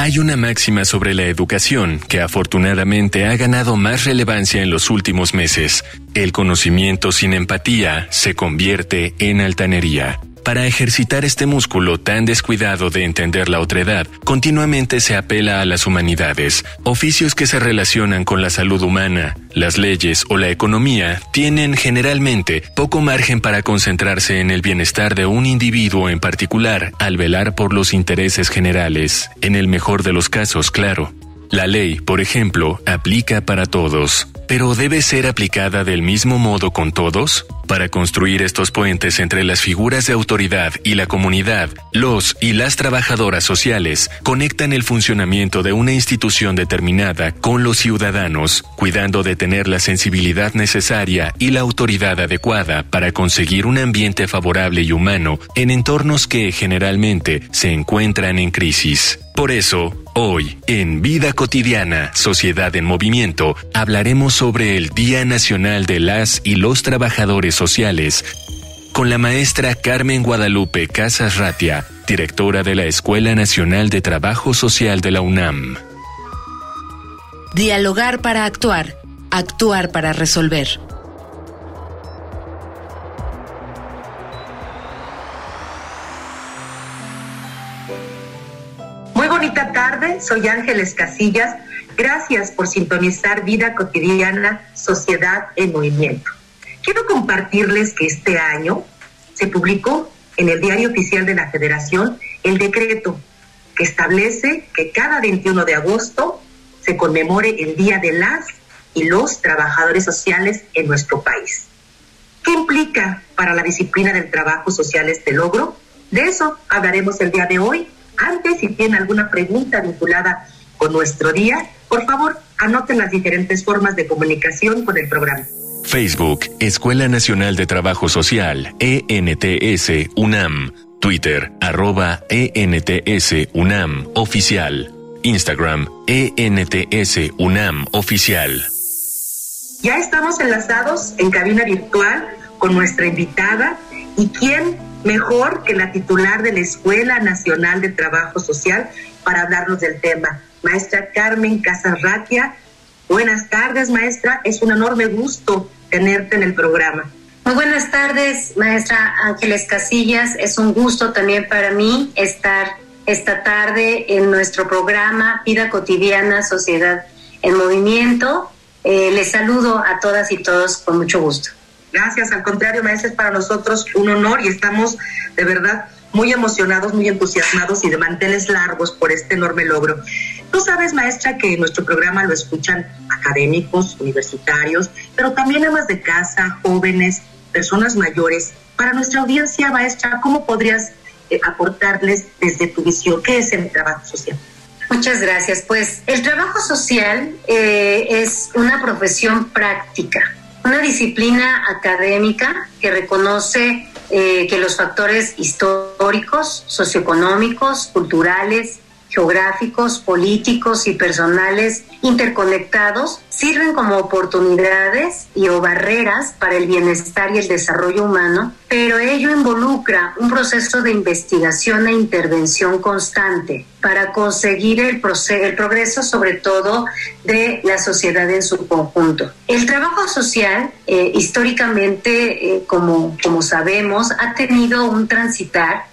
Hay una máxima sobre la educación que afortunadamente ha ganado más relevancia en los últimos meses. El conocimiento sin empatía se convierte en altanería. Para ejercitar este músculo tan descuidado de entender la otredad, continuamente se apela a las humanidades. Oficios que se relacionan con la salud humana, las leyes o la economía tienen generalmente poco margen para concentrarse en el bienestar de un individuo en particular al velar por los intereses generales. En el mejor de los casos, claro. La ley, por ejemplo, aplica para todos, pero ¿debe ser aplicada del mismo modo con todos? Para construir estos puentes entre las figuras de autoridad y la comunidad, los y las trabajadoras sociales conectan el funcionamiento de una institución determinada con los ciudadanos, cuidando de tener la sensibilidad necesaria y la autoridad adecuada para conseguir un ambiente favorable y humano en entornos que generalmente se encuentran en crisis. Por eso, hoy, en Vida Cotidiana, Sociedad en Movimiento, hablaremos sobre el Día Nacional de las y los Trabajadores Sociales con la maestra Carmen Guadalupe Casas Ratia, directora de la Escuela Nacional de Trabajo Social de la UNAM. Dialogar para actuar, actuar para resolver. Soy Ángeles Casillas. Gracias por sintonizar Vida Cotidiana, Sociedad en Movimiento. Quiero compartirles que este año se publicó en el Diario Oficial de la Federación el decreto que establece que cada 21 de agosto se conmemore el Día de las y los Trabajadores Sociales en nuestro país. ¿Qué implica para la disciplina del trabajo social este logro? De eso hablaremos el día de hoy antes, si tiene alguna pregunta vinculada con nuestro día, por favor, anoten las diferentes formas de comunicación con el programa. Facebook, Escuela Nacional de Trabajo Social, ENTS, UNAM. Twitter, arroba ENTS, UNAM, oficial. Instagram, ENTS, UNAM, oficial. Ya estamos enlazados en cabina virtual con nuestra invitada y quién mejor que la titular de la Escuela Nacional de Trabajo Social para hablarnos del tema. Maestra Carmen Casarratia, buenas tardes, maestra. Es un enorme gusto tenerte en el programa. Muy buenas tardes, maestra Ángeles Casillas. Es un gusto también para mí estar esta tarde en nuestro programa Vida Cotidiana, Sociedad en Movimiento. Eh, les saludo a todas y todos con mucho gusto. Gracias, al contrario, maestra, es para nosotros un honor y estamos de verdad muy emocionados, muy entusiasmados y de manteles largos por este enorme logro. Tú sabes, maestra, que nuestro programa lo escuchan académicos, universitarios, pero también amas de casa, jóvenes, personas mayores. Para nuestra audiencia, maestra, ¿cómo podrías eh, aportarles desde tu visión qué es el trabajo social? Muchas gracias. Pues el trabajo social eh, es una profesión práctica una disciplina académica que reconoce eh, que los factores históricos, socioeconómicos, culturales, geográficos, políticos y personales interconectados sirven como oportunidades y o barreras para el bienestar y el desarrollo humano, pero ello involucra un proceso de investigación e intervención constante para conseguir el, progreso sobre todo de la sociedad en su conjunto. El trabajo social, eh, históricamente, eh, como, como sabemos, ha tenido un transitar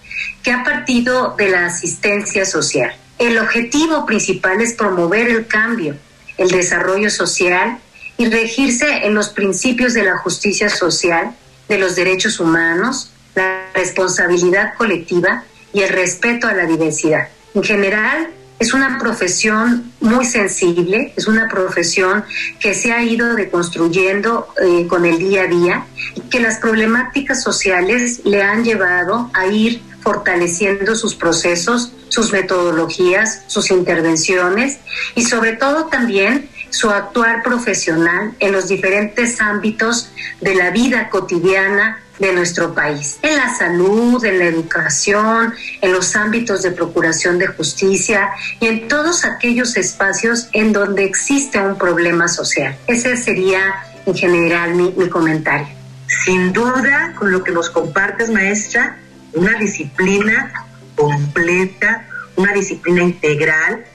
que ha partido de la asistencia social el objetivo principal es promover el cambio, el desarrollo social y regirse en los principios de la justicia social, de los derechos humanos, la responsabilidad colectiva y el respeto a la diversidad. En general, es una profesión muy sensible, es una profesión que se ha ido deconstruyendo eh, con el día a día y que las problemáticas sociales le han llevado a ir fortaleciendo sus procesos, sus metodologías, sus intervenciones y sobre todo también su actuar profesional en los diferentes ámbitos de la vida cotidiana de nuestro país, en la salud, en la educación, en los ámbitos de procuración de justicia y en todos aquellos espacios en donde existe un problema social. Ese sería en general mi, mi comentario. Sin duda, con lo que nos compartes, maestra, una disciplina completa, una disciplina integral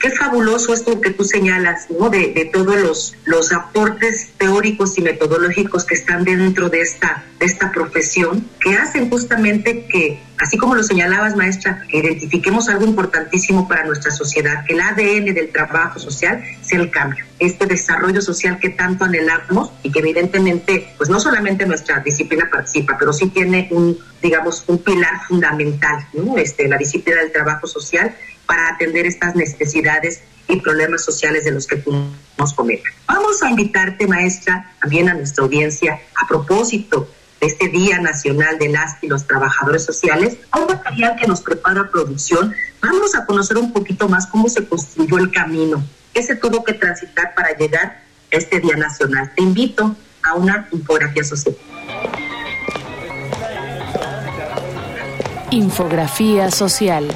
qué fabuloso esto que tú señalas, ¿no? De, todos los, los aportes teóricos y metodológicos que están dentro de esta, de esta profesión, que hacen justamente que, así como lo señalabas, maestra, identifiquemos algo importantísimo para nuestra sociedad, que el ADN del trabajo social sea el cambio, este desarrollo social que tanto anhelamos y que evidentemente, pues no solamente nuestra disciplina participa, pero sí tiene un, digamos, un pilar fundamental, ¿no? Este, la disciplina del trabajo social para atender estas necesidades y problemas sociales de los que nos comentas. Vamos a invitarte, maestra, también a nuestra audiencia, a propósito de este Día Nacional de las y los Trabajadores Sociales, a un material que nos prepara producción. Vamos a conocer un poquito más cómo se construyó el camino, qué se tuvo que transitar para llegar a este Día Nacional. Te invito a una infografía social. Infografía social.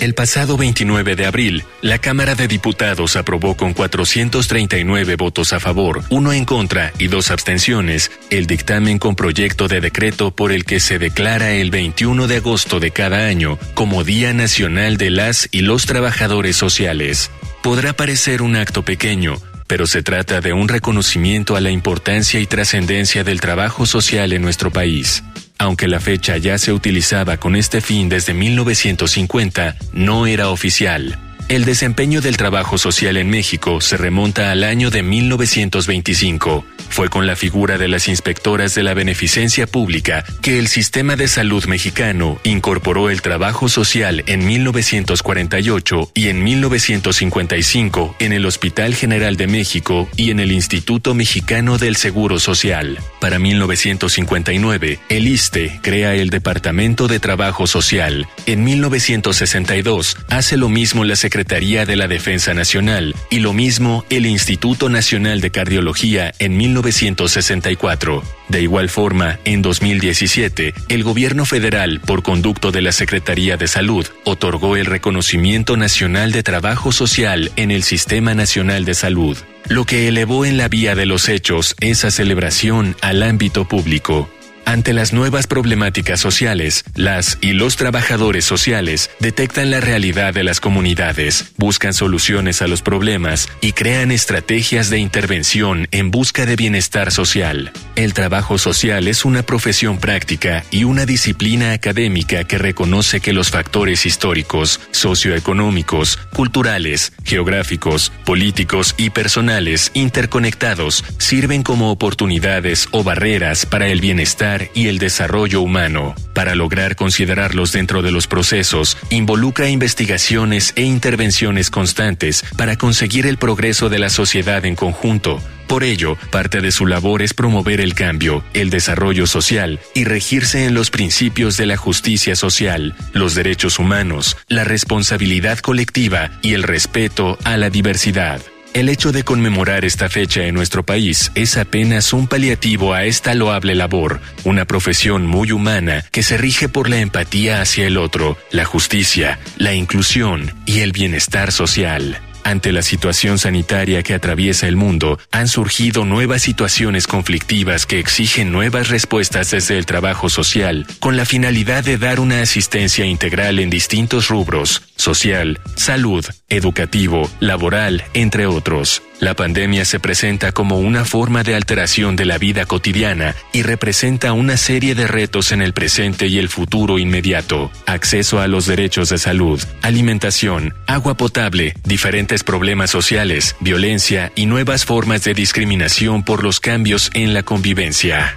El pasado 29 de abril, la Cámara de Diputados aprobó con 439 votos a favor, uno en contra y dos abstenciones el dictamen con proyecto de decreto por el que se declara el 21 de agosto de cada año como Día Nacional de las y los Trabajadores Sociales. Podrá parecer un acto pequeño, pero se trata de un reconocimiento a la importancia y trascendencia del trabajo social en nuestro país. Aunque la fecha ya se utilizaba con este fin desde 1950, no era oficial. El desempeño del trabajo social en México se remonta al año de 1925. Fue con la figura de las inspectoras de la beneficencia pública que el sistema de salud mexicano incorporó el trabajo social en 1948 y en 1955 en el Hospital General de México y en el Instituto Mexicano del Seguro Social. Para 1959, el ISTE crea el Departamento de Trabajo Social. En 1962, hace lo mismo la Secretaría de la Defensa Nacional y lo mismo el Instituto Nacional de Cardiología en 1964. De igual forma, en 2017, el gobierno federal, por conducto de la Secretaría de Salud, otorgó el reconocimiento nacional de trabajo social en el Sistema Nacional de Salud, lo que elevó en la vía de los hechos esa celebración al ámbito público. Ante las nuevas problemáticas sociales, las y los trabajadores sociales detectan la realidad de las comunidades, buscan soluciones a los problemas y crean estrategias de intervención en busca de bienestar social. El trabajo social es una profesión práctica y una disciplina académica que reconoce que los factores históricos, socioeconómicos, culturales, geográficos, políticos y personales interconectados sirven como oportunidades o barreras para el bienestar y el desarrollo humano. Para lograr considerarlos dentro de los procesos, involucra investigaciones e intervenciones constantes para conseguir el progreso de la sociedad en conjunto. Por ello, parte de su labor es promover el cambio, el desarrollo social y regirse en los principios de la justicia social, los derechos humanos, la responsabilidad colectiva y el respeto a la diversidad. El hecho de conmemorar esta fecha en nuestro país es apenas un paliativo a esta loable labor, una profesión muy humana que se rige por la empatía hacia el otro, la justicia, la inclusión y el bienestar social. Ante la situación sanitaria que atraviesa el mundo, han surgido nuevas situaciones conflictivas que exigen nuevas respuestas desde el trabajo social, con la finalidad de dar una asistencia integral en distintos rubros, social, salud, educativo, laboral, entre otros. La pandemia se presenta como una forma de alteración de la vida cotidiana y representa una serie de retos en el presente y el futuro inmediato. Acceso a los derechos de salud, alimentación, agua potable, diferentes problemas sociales, violencia y nuevas formas de discriminación por los cambios en la convivencia.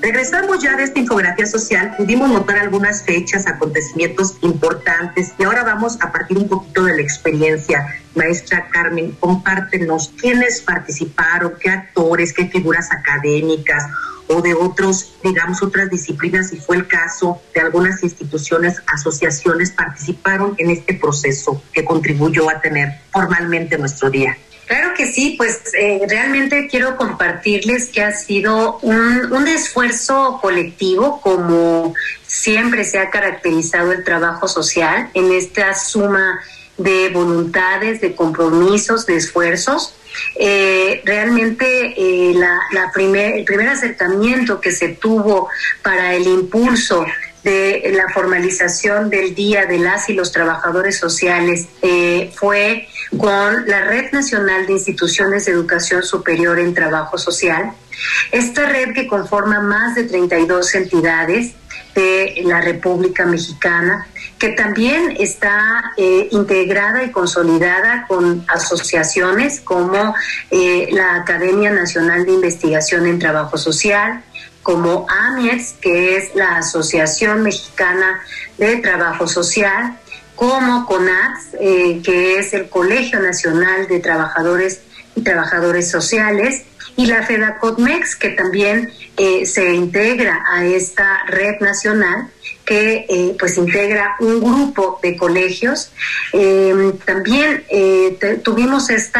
Regresamos ya de esta infografía social, pudimos notar algunas fechas, acontecimientos importantes y ahora vamos a partir un poquito de la experiencia. Maestra Carmen, compártenos quiénes participaron, qué actores, qué figuras académicas o de otros, digamos, otras disciplinas, si fue el caso de algunas instituciones, asociaciones, participaron en este proceso que contribuyó a tener formalmente nuestro día. Claro que sí, pues eh, realmente quiero compartirles que ha sido un, un, esfuerzo colectivo, como siempre se ha caracterizado el trabajo social, en esta suma de voluntades, de compromisos, de esfuerzos. Eh, realmente eh, la, primer, el primer acercamiento que se tuvo para el impulso de la formalización del Día de las y los Trabajadores Sociales eh, fue con la Red Nacional de Instituciones de Educación Superior en Trabajo Social. Esta red que conforma más de 32 entidades de la República Mexicana, que también está eh, integrada y consolidada con asociaciones como eh, la Academia Nacional de Investigación en Trabajo Social, como AMIEX, que es la Asociación Mexicana de Trabajo Social, como CONAX, eh, que es el Colegio Nacional de Trabajadores y Trabajadores Sociales, y la FEDACOTMEX, que también eh, se integra a esta red nacional que eh, pues integra un grupo de colegios. también tuvimos este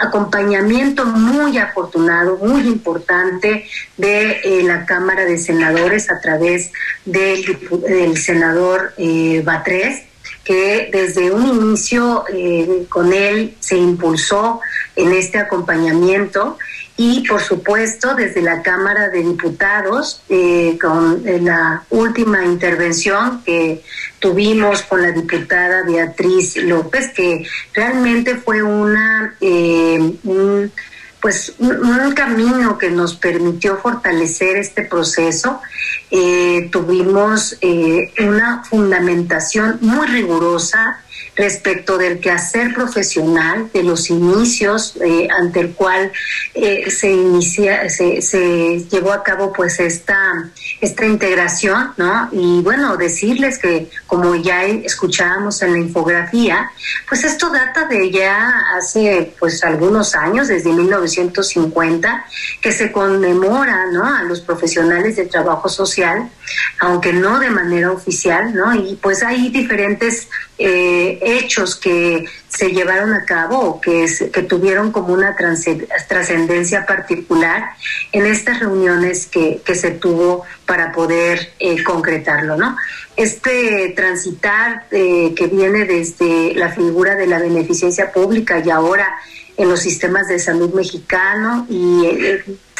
acompañamiento muy afortunado, muy importante de la Cámara de Senadores a través del, del senador Batres que desde un inicio eh, con él se impulsó en este acompañamiento y por supuesto desde la Cámara de Diputados eh, con eh, la última intervención que tuvimos con la diputada Beatriz López que realmente fue una un, pues un, camino que nos permitió fortalecer este proceso. Eh, tuvimos eh, una fundamentación muy rigurosa respecto del quehacer profesional, de los inicios eh, ante el cual eh, se inicia, se, se, llevó a cabo pues esta, esta integración, ¿no? Y bueno, decirles que como ya escuchábamos en la infografía, pues esto data de ya hace pues algunos años, desde 1950, que se conmemora, ¿no? A los profesionales de trabajo social, aunque no de manera oficial, ¿no? Y pues hay diferentes eh, hechos que se llevaron a cabo o que, que tuvieron como una trascendencia particular en estas reuniones que, que se tuvo para poder eh, concretarlo, ¿no? Este transitar eh, que viene desde la figura de la beneficencia pública y ahora en los sistemas de salud mexicano y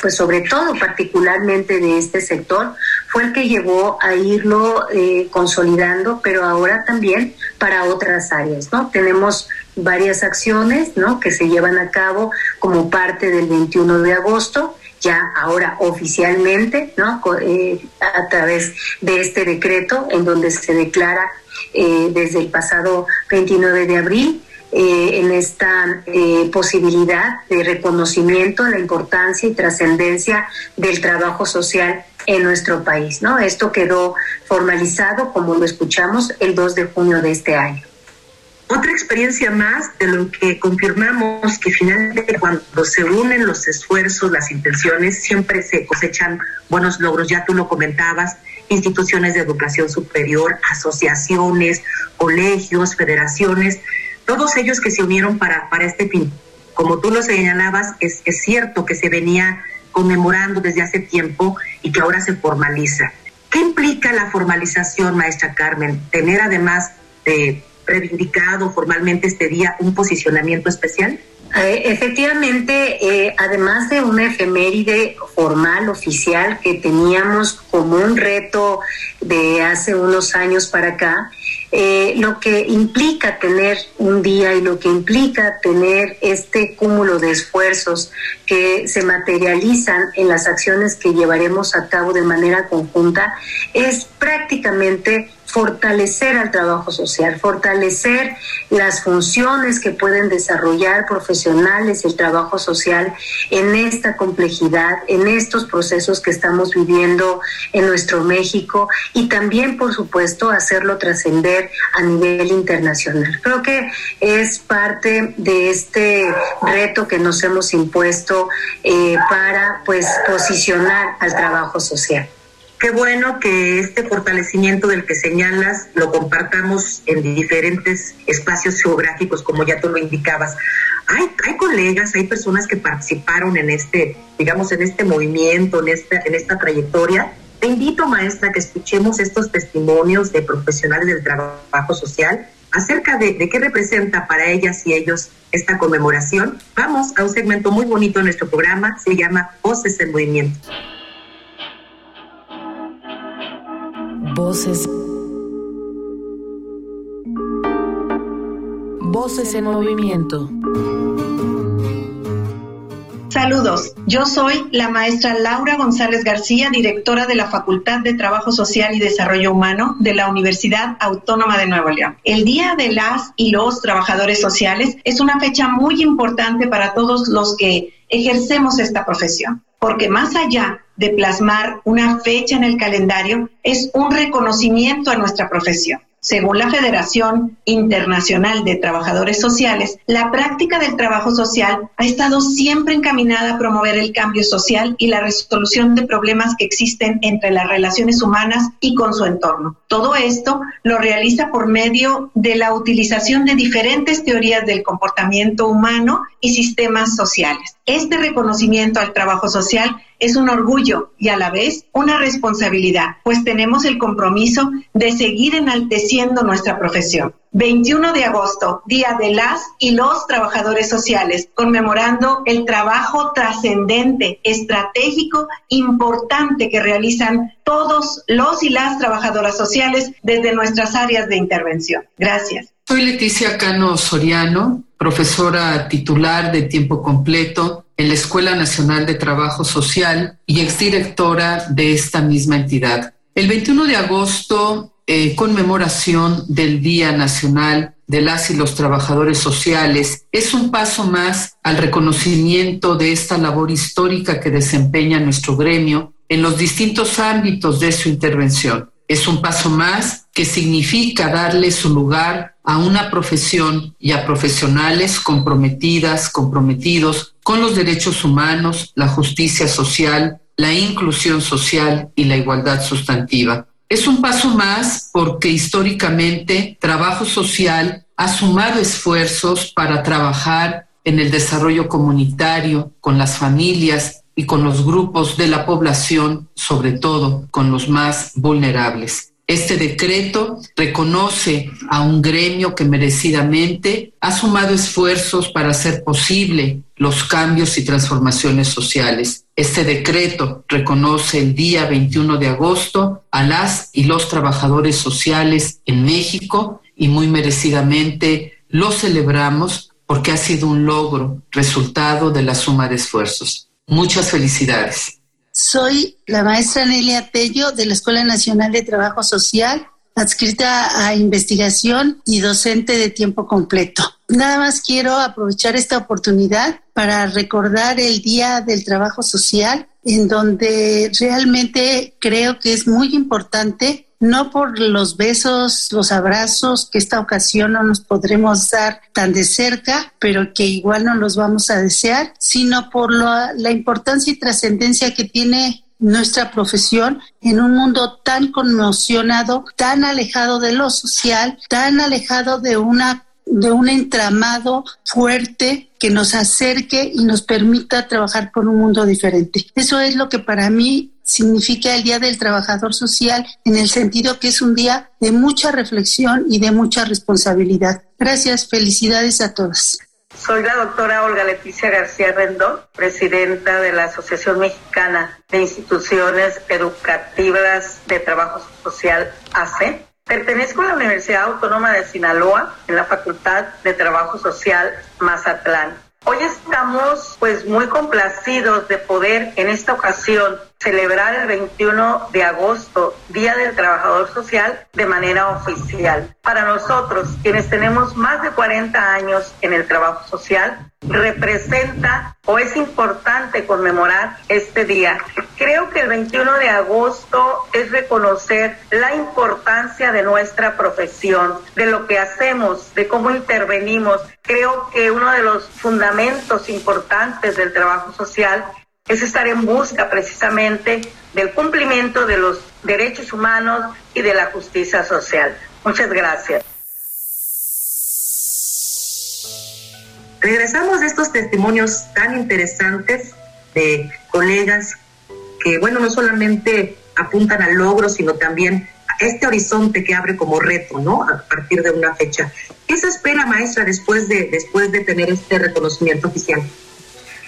pues sobre todo particularmente de este sector, fue el que llevó a irlo eh, consolidando, pero ahora también para otras áreas, ¿no? Tenemos varias acciones, ¿no? Que se llevan a cabo como parte del 21 de agosto, ya ahora oficialmente, ¿no? Eh, a través de este decreto en donde se declara eh, desde el pasado 29 de abril eh, en esta eh, posibilidad de reconocimiento la importancia y trascendencia del trabajo social en nuestro país. ¿no? Esto quedó formalizado, como lo escuchamos, el 2 de junio de este año. Otra experiencia más de lo que confirmamos que finalmente cuando se unen los esfuerzos, las intenciones, siempre se cosechan buenos logros. Ya tú lo comentabas, instituciones de educación superior, asociaciones, colegios, federaciones, todos ellos que se unieron para, para este fin. Como tú lo señalabas, es, es cierto que se venía conmemorando desde hace tiempo y que ahora se formaliza. ¿Qué implica la formalización, maestra Carmen? Tener además de reivindicado formalmente este día un posicionamiento especial. Eh, efectivamente, eh, además de una efeméride formal, oficial, que teníamos como un reto de hace unos años para acá, eh, lo que implica tener un día y lo que implica tener este cúmulo de esfuerzos que se materializan en las acciones que llevaremos a cabo de manera conjunta es prácticamente fortalecer al trabajo social, fortalecer las funciones que pueden desarrollar profesionales el trabajo social en esta complejidad, en estos procesos que estamos viviendo en nuestro México y también, por supuesto, hacerlo trascender a nivel internacional. Creo que es parte de este reto que nos hemos impuesto eh, para pues posicionar al trabajo social. Qué bueno que este fortalecimiento del que señalas lo compartamos en diferentes espacios geográficos, como ya tú lo indicabas. Hay, hay colegas, hay personas que participaron en este, digamos, en este movimiento, en esta, en esta trayectoria. Te invito, maestra, que escuchemos estos testimonios de profesionales del trabajo social acerca de, de, qué representa para ellas y ellos esta conmemoración. Vamos a un segmento muy bonito de nuestro programa, se llama Voces en Movimiento. Voces. Voces en movimiento. Saludos, yo soy la maestra Laura González García, directora de la Facultad de Trabajo Social y Desarrollo Humano de la Universidad Autónoma de Nuevo León. El Día de las y los Trabajadores Sociales es una fecha muy importante para todos los que ejercemos esta profesión, porque más allá de plasmar una fecha en el calendario es un reconocimiento a nuestra profesión. Según la Federación Internacional de Trabajadores Sociales, la práctica del trabajo social ha estado siempre encaminada a promover el cambio social y la resolución de problemas que existen entre las relaciones humanas y con su entorno. Todo esto lo realiza por medio de la utilización de diferentes teorías del comportamiento humano y sistemas sociales. Este reconocimiento al trabajo social es un orgullo y a la vez una responsabilidad, pues tenemos el compromiso de seguir enalteciendo nuestra profesión. 21 de agosto, Día de las y los Trabajadores Sociales, conmemorando el trabajo trascendente, estratégico, importante que realizan todos los y las trabajadoras sociales desde nuestras áreas de intervención. Gracias. Soy Leticia Cano Soriano, profesora titular de tiempo completo en la Escuela Nacional de Trabajo Social y exdirectora de esta misma entidad. El 21 de agosto, eh, conmemoración del Día Nacional de las y los Trabajadores Sociales, es un paso más al reconocimiento de esta labor histórica que desempeña nuestro gremio en los distintos ámbitos de su intervención. Es un paso más que significa darle su lugar a una profesión y a profesionales comprometidas, comprometidos con los derechos humanos, la justicia social, la inclusión social y la igualdad sustantiva. Es un paso más porque históricamente trabajo social ha sumado esfuerzos para trabajar en el desarrollo comunitario, con las familias y con los grupos de la población, sobre todo con los más vulnerables. Este decreto reconoce a un gremio que merecidamente ha sumado esfuerzos para hacer posible los cambios y transformaciones sociales. Este decreto reconoce el día 21 de agosto a las y los trabajadores sociales en México y muy merecidamente lo celebramos porque ha sido un logro, resultado de la suma de esfuerzos. Muchas felicidades. Soy la maestra Nelia Tello de la Escuela Nacional de Trabajo Social, adscrita a investigación y docente de tiempo completo. Nada más quiero aprovechar esta oportunidad para recordar el Día del Trabajo Social, en donde realmente creo que es muy importante no por los besos, los abrazos, que esta ocasión no nos podremos dar tan de cerca, pero que igual no los vamos a desear, sino por la importancia y trascendencia que tiene nuestra profesión en un mundo tan conmocionado, tan alejado de lo social, tan alejado de una de un entramado fuerte que nos acerque y nos permita trabajar por un mundo diferente. Eso es lo que para mí significa el Día del Trabajador Social en el sentido que es un día de mucha reflexión y de mucha responsabilidad. Gracias, felicidades a todas. Soy la doctora Olga Leticia García Rendón, presidenta de la Asociación Mexicana de Instituciones Educativas de Trabajo Social, AC. Pertenezco a la Universidad Autónoma de Sinaloa en la Facultad de Trabajo Social Mazatlán. Hoy estamos pues muy complacidos de poder en esta ocasión celebrar el 21 de agosto, Día del Trabajador Social, de manera oficial. Para nosotros, quienes tenemos más de 40 años en el trabajo social, representa o es importante conmemorar este día. Creo que el 21 de agosto es reconocer la importancia de nuestra profesión, de lo que hacemos, de cómo intervenimos. Creo que uno de los fundamentos importantes del trabajo social es estar en busca precisamente del cumplimiento de los derechos humanos y de la justicia social. Muchas gracias. Regresamos de estos testimonios tan interesantes de colegas que, bueno, no solamente apuntan al logro, sino también a este horizonte que abre como reto, ¿no? A partir de una fecha. ¿Qué se espera, maestra, después de, después de tener este reconocimiento oficial?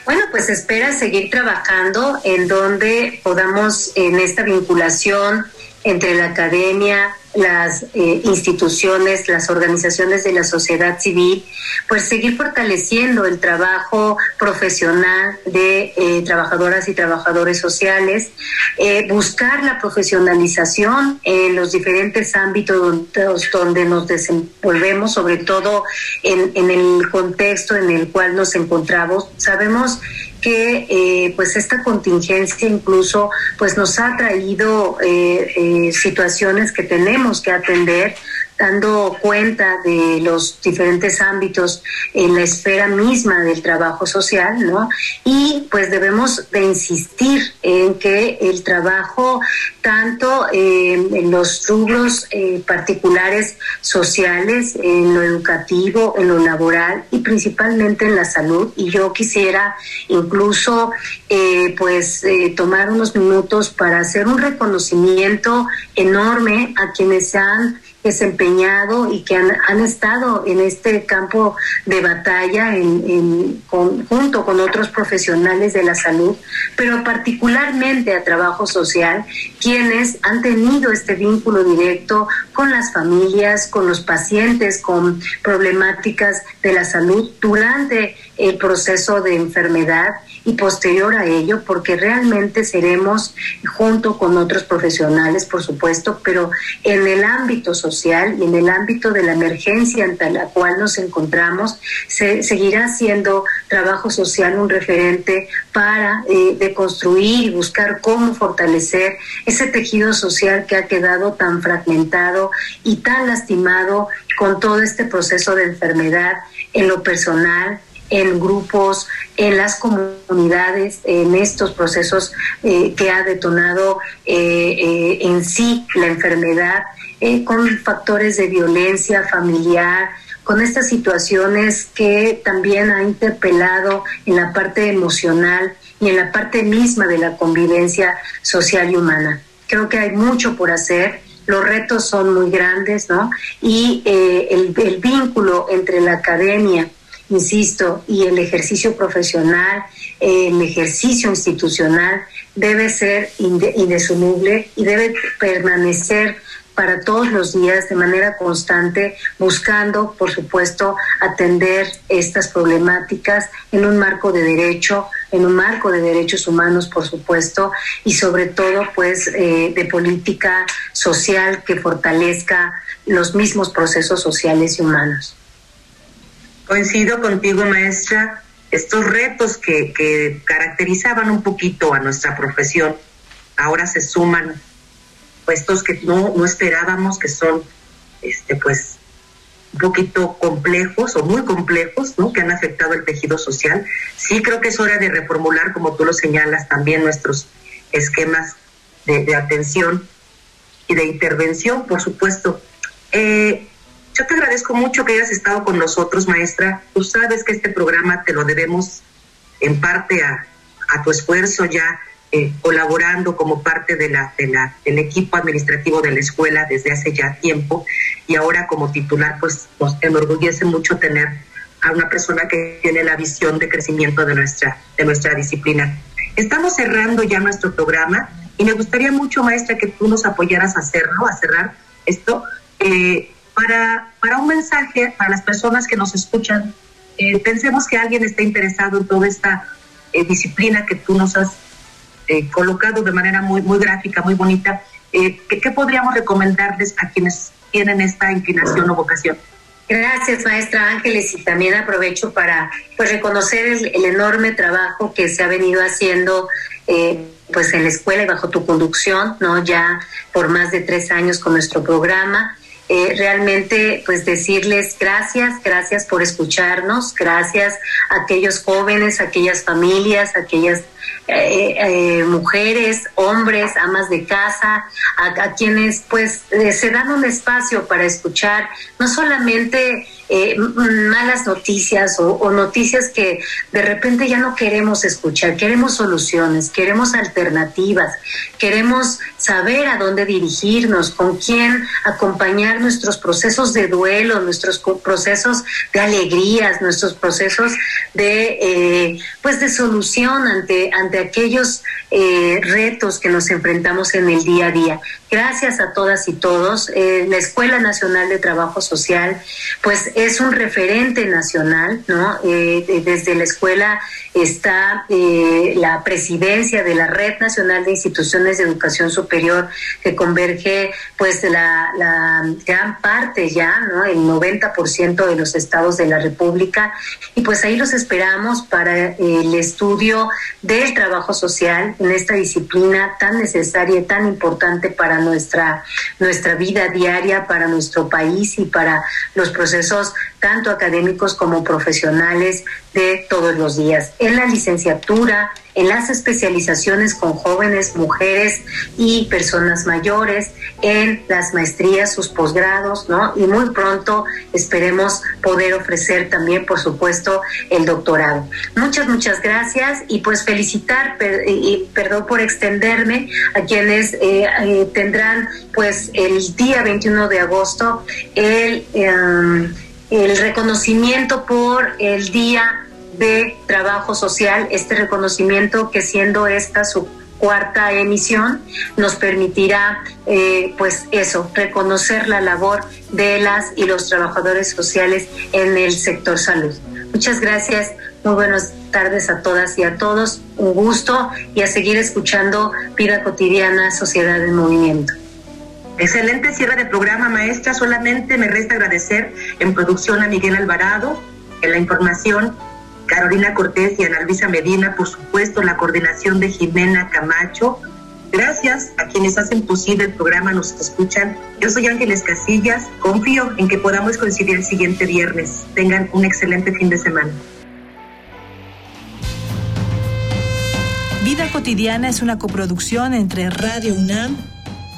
Bueno, pues espera seguir trabajando en donde podamos en esta vinculación entre la academia, las eh, instituciones, las organizaciones de la sociedad civil, pues seguir fortaleciendo el trabajo profesional de eh, trabajadoras y trabajadores sociales, eh, buscar la profesionalización en los diferentes ámbitos donde, nos desenvolvemos, sobre todo en, en el contexto en el cual nos encontramos. Sabemos que eh, pues esta contingencia incluso pues nos ha traído eh, eh, situaciones que tenemos que atender dando cuenta de los diferentes ámbitos en la esfera misma del trabajo social, ¿no? Y pues debemos de insistir en que el trabajo, tanto en los rubros eh, particulares sociales, en lo educativo, en lo laboral y principalmente en la salud, y yo quisiera incluso eh, pues eh, tomar unos minutos para hacer un reconocimiento enorme a quienes se han desempeñado y que han, han estado en este campo de batalla en, junto con otros profesionales de la salud, pero particularmente a trabajo social, quienes han tenido este vínculo directo con las familias, con los pacientes con problemáticas de la salud durante el proceso de enfermedad y posterior a ello, porque realmente seremos junto con otros profesionales, por supuesto, pero en el ámbito social y en el ámbito de la emergencia ante la cual nos encontramos, se seguirá siendo trabajo social un referente para eh, deconstruir y buscar cómo fortalecer ese tejido social que ha quedado tan fragmentado y tan lastimado con todo este proceso de enfermedad en lo personal, en grupos, en las comunidades, en estos procesos eh, que ha detonado eh, eh, en sí la enfermedad, con factores de violencia familiar, con estas situaciones que también ha interpelado en la parte emocional y en la parte misma de la convivencia social y humana. Creo que hay mucho por hacer los retos son muy grandes, ¿no? Y el, el, vínculo entre la academia insisto, y el ejercicio profesional, el ejercicio institucional debe ser indesoluble y debe permanecer para todos los días de manera constante, buscando, por supuesto, atender estas problemáticas en un marco de derecho, en un marco de derechos humanos, por supuesto, y sobre todo, pues, eh, de política social que fortalezca los mismos procesos sociales y humanos. Coincido contigo, maestra. Estos retos que, caracterizaban un poquito a nuestra profesión, ahora se suman puestos que no, no esperábamos, que son este, pues un poquito complejos o muy complejos, ¿no? que han afectado el tejido social. Sí creo que es hora de reformular, como tú lo señalas, también nuestros esquemas de, atención y de intervención, por supuesto. Eh, yo te agradezco mucho que hayas estado con nosotros, maestra. Tú sabes que este programa te lo debemos en parte a, tu esfuerzo ya eh, colaborando como parte de la, de la, del equipo administrativo de la escuela desde hace ya tiempo y ahora como titular pues nos enorgullece mucho tener a una persona que tiene la visión de crecimiento de nuestra, de nuestra disciplina. Estamos cerrando ya nuestro programa y me gustaría mucho, maestra, que tú nos apoyaras a hacerlo, a cerrar esto Eh, para, para un mensaje para las personas que nos escuchan, eh, pensemos que alguien está interesado en toda esta eh, disciplina que tú nos has colocado de manera muy, muy gráfica, muy bonita. ¿qué, ¿Qué podríamos recomendarles a quienes tienen esta inclinación o vocación? Gracias, maestra Ángeles, y también aprovecho para pues reconocer el, enorme trabajo que se ha venido haciendo eh, pues en la escuela y bajo tu conducción, ¿no? Ya por más de tres años con nuestro programa. Eh, realmente pues decirles gracias, gracias por escucharnos, gracias a aquellos jóvenes, a aquellas familias, a aquellas eh, eh, mujeres, hombres, amas de casa, a, quienes pues se dan un espacio para escuchar no solamente eh, malas noticias o, noticias que de repente ya no queremos escuchar, queremos soluciones, queremos alternativas, queremos saber a dónde dirigirnos, con quién acompañar nuestros procesos de duelo, nuestros procesos de alegrías, nuestros procesos de eh, pues de solución ante, ante aquellos eh, retos que nos enfrentamos en el día a día. Gracias a todas y todos. la Escuela Nacional de Trabajo Social, pues es un referente nacional, ¿no? Eh, desde la escuela está eh, la presidencia de la Red Nacional de Instituciones de Educación Superior que converge pues la, gran parte ya, ¿no? El 90% de los estados de la República y pues ahí los esperamos para el estudio del trabajo social en esta disciplina tan necesaria y tan importante para nuestra, nuestra vida diaria, para nuestro país y para los procesos tanto académicos como profesionales de todos los días. En la licenciatura, en las especializaciones con jóvenes, mujeres y personas mayores, en las maestrías, sus posgrados, ¿no? Y muy pronto esperemos poder ofrecer también, por supuesto, el doctorado. Muchas, muchas gracias y pues felicitar, y perdón por extenderme, a quienes eh, eh, tendrán pues el día 21 de agosto el... Em, el reconocimiento por el Día de Trabajo Social, este reconocimiento que siendo esta su cuarta emisión nos permitirá eh, pues eso, reconocer la labor de las y los trabajadores sociales en el sector salud. Muchas gracias, muy buenas tardes a todas y a todos, un gusto y a seguir escuchando Vida Cotidiana, Sociedad en Movimiento. Excelente cierre de programa, maestra. Solamente me resta agradecer en producción a Miguel Alvarado, en la información Carolina Cortés y Ana Luisa Medina, por supuesto, la coordinación de Jimena Camacho. Gracias a quienes hacen posible el programa, nos escuchan. Yo soy Ángeles Casillas. Confío en que podamos coincidir el siguiente viernes. Tengan un excelente fin de semana. Vida cotidiana es una coproducción entre Radio UNAM